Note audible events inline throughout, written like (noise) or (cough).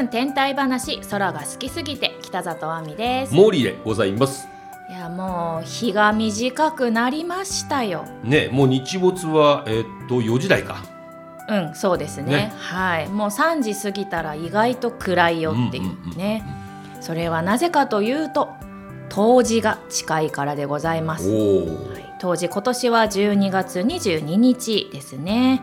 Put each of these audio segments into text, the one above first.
10分天体話空が好きすぎて北里亜美です。モーリーでございます。いやもう日が短くなりましたよ。ねもう日没はえーっと4時台か。うんそうですね。ね。はい。もう3時過ぎたら意外と暗いよっていうね、それはなぜかというと冬至が近いからでございます。はい。冬至今年は12月22日ですね、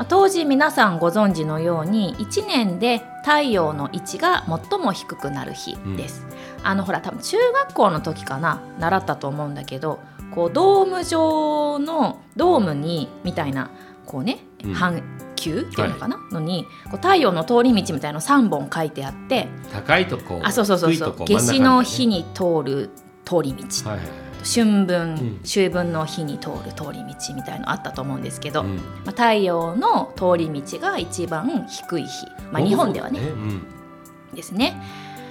まあ、冬至皆さんご存知のように1年で太陽の位置が最も低くなる日です、あのほら多分中学校の時かな習ったと思うんだけどこうドーム状のドームにみたいなこうねうん。半球っていうのかな、のにこう太陽の通り道みたいの3本書いてあって高いとこあそうそうそうそうとこ真ん中夏至の日に通る通り道。はいはい春分、うん。秋分の日に通る通り道みたいのあったと思うんですけど、うん。まあ、太陽の通り道が一番低い日、まあ、日本ではね。うんですね。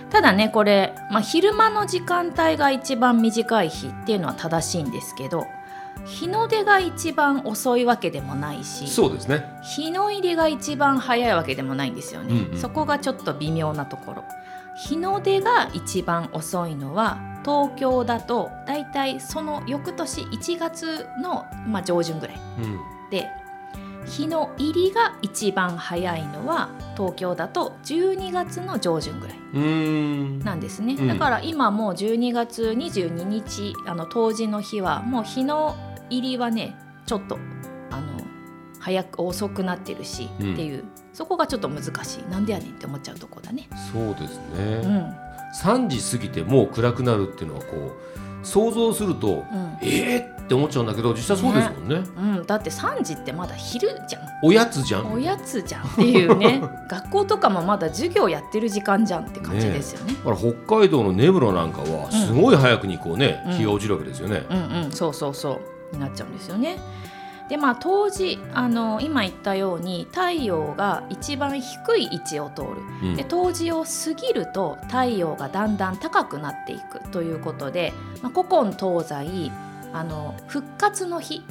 ただねこれ、まあ、昼間の時間帯が一番短い日っていうのは正しいんですけど日の出が一番遅いわけでもないしそうですね。日の入りが一番早いわけでもないんですよね、うんうん。そこがちょっと微妙なところ日の出が一番遅いのは東京だとだいたいその翌年1月の、まあ、上旬ぐらい。うん。で日の入りが一番早いのは東京だと12月の上旬ぐらいなんですね、うん。だから今もう12月22日あの冬至の日はもう日の入りはねちょっと早く遅くなってるし、うん。っていう。そこがちょっと難しい。なんでやねんって思っちゃうとこだね。そうですうねん。3時過ぎてもう暗くなるっていうのはこう想像するとうん。えーって思っちゃうんだけど実際そうですもんね。うん、だって3時ってまだ昼じゃん。おやつじゃん。おやつじゃんっていうね。(laughs) 学校とかもまだ授業やってる時間じゃんって感じですよね。だから北海道の根室なんかはすごい早くにこうね、うん。日が落ちるわけですよね。うんうん、そうそうそう。になっちゃうんですよね。でまあ当時あの今言ったように太陽が一番低い位置を通る。うん。で冬至を過ぎると太陽がだんだん高くなっていくということで、まあ、古今東西あの復活の日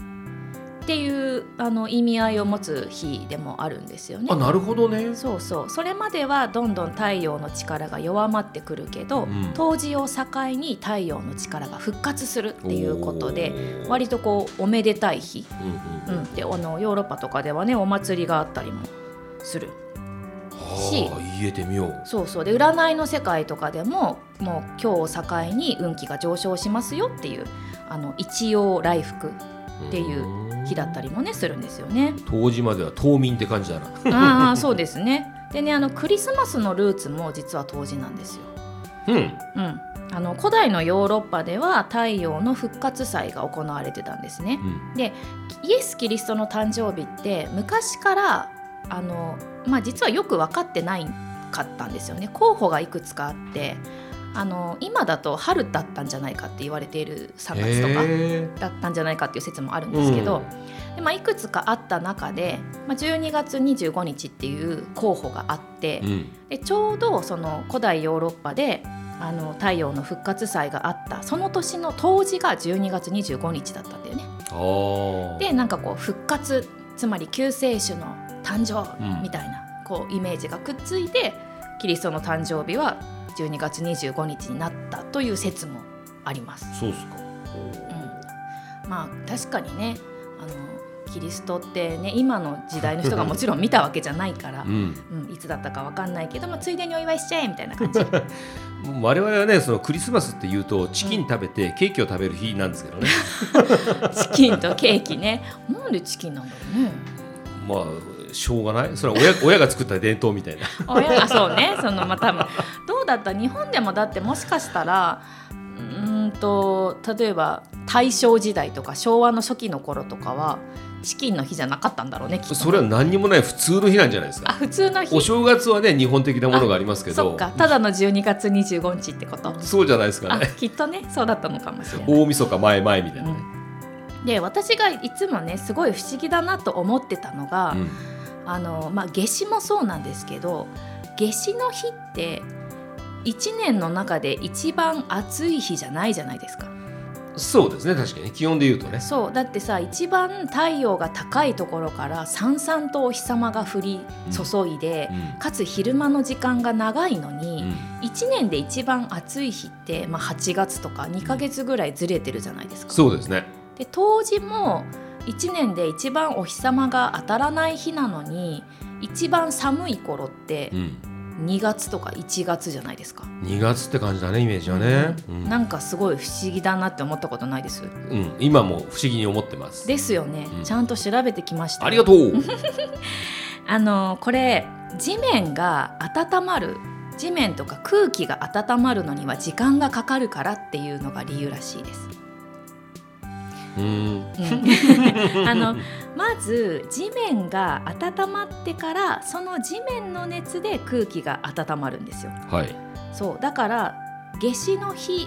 っていうあの意味合いを持つ日でもあるんですよね。あ。なるほどね。そうそう。それまではどんどん太陽の力が弱まってくるけど、うん。冬至を境に太陽の力が復活するっていうことで割とこうおめでたい日、うんうんうん、であのヨーロッパとかではねお祭りがあったりもする。し。はあ言えてみよう。そうそう。で占いの世界とかでももう今日を境に運気が上昇しますよっていうあの一応来福っていう日だったりもねするんですよね。当時までは冬眠って感じだな。ああそうですね。でねあのクリスマスのルーツも実は冬至なんですよ。うん。うん、あの古代のヨーロッパでは太陽の復活祭が行われてたんですね。うんイエス・キリストの誕生日って昔からあの、まあ、実はよく分かってないかったんですよね候補がいくつかあってあの今だと春だったんじゃないかって言われている3月とかへだったんじゃないかっていう説もあるんですけど、でまあ、いくつかあった中で、まあ、12月25日っていう候補があって、ーうん。でちょうどその古代ヨーロッパであの太陽の復活祭があったその年の冬至が12月25日だったんだよね。でなんかこう復活つまり救世主の誕生うん。みたいな、こうイメージがくっついてキリストの誕生日は12月25日になったという説もあります。そうっすか。うん、まあ確かにねあのキリストってね今の時代の人がもちろん見たわけじゃないから (laughs) う、ん。うん、いつだったかわかんないけど、まあ、ついでにお祝いしちゃえみたいな感じ (laughs) 我々はねそのクリスマスっていうとチキン食べてケーキを食べる日なんですけどね。(laughs) チキンとケーキねなんでチキンなんだろうねまあしょうがない？それは親親が作った伝統みたいな。親がそうねそのまあ多分だった。日本でもだってもしかしたらうーんと例えば大正時代とか昭和の初期の頃とかはチキンの日じゃなかったんだろうねきっと。ねそれは何にもない普通の日なんじゃないですあか。普通の日。お正月はね日本的なものがありますけど。そっか。ただの12月25日ってこと。そうじゃないですかあね。きっとねそうだったのかもしれない。大晦日前前みたいなね。で私がいつもねすごい不思議だなと思ってたのが、うん。あのまあ夏至もそうなんですけど夏至の日って1年の中で一番暑い日じゃないじゃないですか。そうですね確かに。気温で言うとね。そう。だってさ一番太陽が高いところからさんさんとお日様が降り注いで、うん。かつ昼間の時間が長いのうに、ん。1年で一番暑い日って、まあ、8月とか2ヶ月ぐらいずれてるじゃないですか。そうですね。で冬至も1年で一番お日様が当たらない日なのに一番寒い頃ってうん2月とか1月じゃないですか。2月って感じだねイメージはね、うん。なんかすごい不思議だなって思ったことないです？うん。今も不思議に思ってます。ですよね、うん。ちゃんと調べてきました。よありがとう。(laughs) あのこれ地面が温まる地面とか空気が温まるのには時間がかかるからっていうのが理由らしいです。(laughs) あのまず地面が温まってからその地面の熱で空気が温まるんですよ。はい。そう。だから夏至の日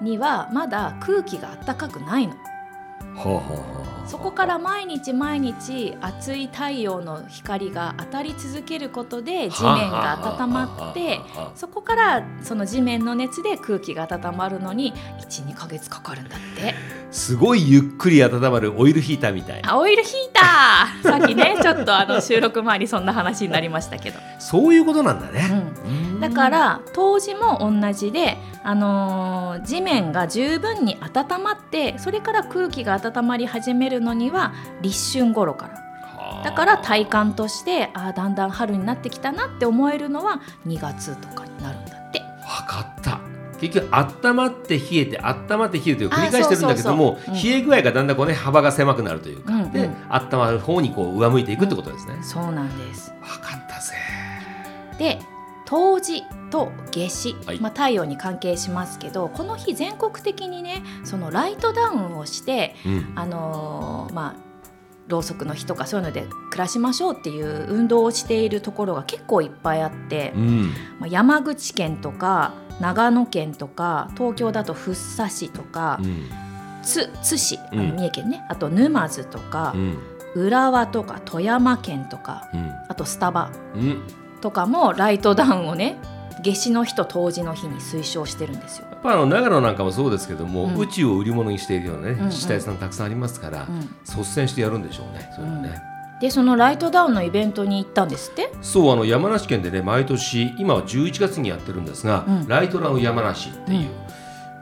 にはまだ空気が暖かくないの。はあはあはあそこから毎日毎日暑い太陽の光が当たり続けることで地面が温まってそこからその地面の熱で空気が温まるのに12ヶ月かかるんだって。すごいゆっくり温まるオイルヒーターみたいあオイルヒーター！さっきねちょっとあの収録前にそんな話になりましたけど、そういうことなんだうね、ん、だから冬至も同じで、あのー地面が十分に温まってそれから空気が温まり始めるのには立春頃から。はあ。だから体感としてあーだんだん春になってきたなって思えるのは2月とかになるんだって。分かった。結局温まって冷えて温まって冷えてを繰り返してるんだけども冷え具合がだんだんこうね幅が狭くなるというか、うんうん。で温まる方にこう上向いていくってことですね、そうなんです。分かったぜ。で冬至と夏至、はい。まあ、太陽に関係しますけどこの日全国的にねそのライトダウンをして、うん。あのーまあろうそくの日とかそういうので暮らしましょうっていう運動をしているところが結構いっぱいあって、うん。まあ、山口県とか長野県とか東京だと福生市とか、うん。津津市あのうん。三重県ね、あと沼津とかう、ん。浦和とか富山県とかうん。あとスタバ。うんとかもライトダウンをね夏至の日と冬至の日に推奨してるんですよ。やっぱあの長野なんかもそうですけども、うん。宇宙を売り物にしているようなね、自治体さんたくさんありますから、うん。率先してやるんでしょうねそういうのね、でそのライトダウンのイベントに行ったんですって？そうあの山梨県でね毎年今は11月にやってるんですが、うん。ライトダウン山梨っていう、うん。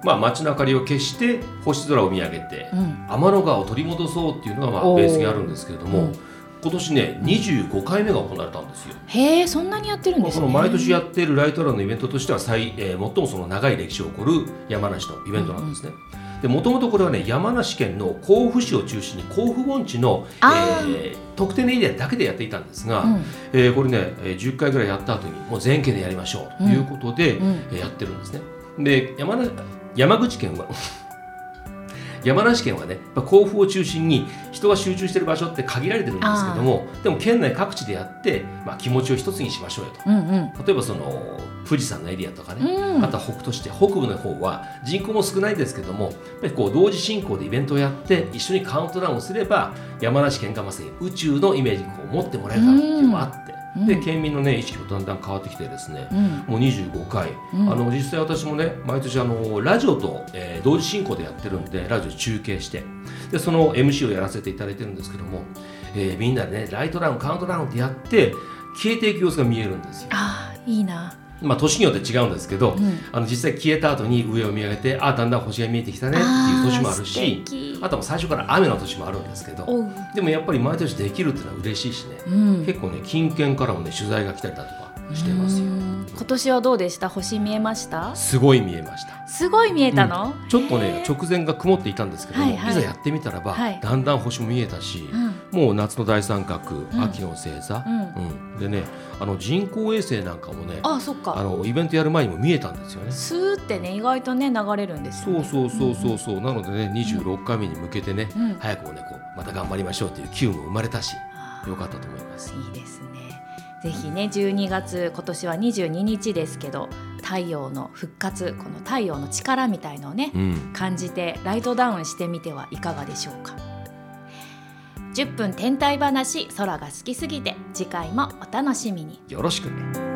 まあ街の明かりを消して星空を見上げて、うん。天の川を取り戻そうっていうのがまあおー。ベースにあるんですけれども、うん今年ね25回目が行われたんですよ。へえそんなにやってるんですね。この毎年やっているライトダウンのイベントとしては最,、えー最もその長い歴史を誇る山梨のイベントなんですね。でもともとこれはね山梨県の甲府市を中心に甲府盆地の、えー特定のエリアだけでやっていたんですが、うんえーこれね、えー10回ぐらいやった後にもう全県でやりましょうということで、うんえーやってるんですね。で山な山口県は山梨県はねやっぱ甲府を中心に人が集中している場所って限られてるんですけどもでも県内各地でやって、まあ、気持ちを一つにしましょうよと。うんうん。例えばその富士山のエリアとかね、うんあとは北として北部の方は人口も少ないですけどもやっぱりこう同時進行でイベントをやって一緒にカウントダウンをすれば山梨県がまさに宇宙のイメージにこう持ってもらえるだろうっていうのもあって、うんで県民のね意識もだんだん変わってきてですね、うん。もう25回、うん。あの実際私もね毎年あのラジオと、えー同時進行でやってるんでラジオ中継して。でその MC をやらせていただいてるんですけども、えーみんなでねライトダウンカウントダウンってやって消えていく様子が見えるんですよ。あーいいな。まあ年によって違うんですけど、うん。あの実際消えた後に上を見上げてあだんだん星が見えてきたねっていう年もあるしあとは最初から雨の年もあるんですけどでもやっぱり毎年できるっていうのは嬉しいしね、うん。結構ね近県からもね取材が来たりだとかしてますよ。うん今年はどうでした？星見えました？すごい見えました。すごい見えたの、ちょっとね直前が曇っていたんですけども、はいはい。いざやってみたらば、はい。だんだん星も見えたし、うん。もう夏の大三角、ん。秋の星座、うん。うん。でねあの人工衛星なんかもねあそっか。あのイベントやる前にも見えたんですよね。スーってね意外とね流れるんですよ、ね、そうそうそうそうそう、なのでね26回目に向けてね、うん。早くもねこうまた頑張りましょうという機運も生まれたしよかったと思います。いいですねぜひね12月今年は22日ですけど太陽の復活この太陽の力みたいのをね、うん、感じてライトダウンしてみてはいかがでしょうか。10分天体話空が好きすぎて次回もお楽しみに。よろしくね。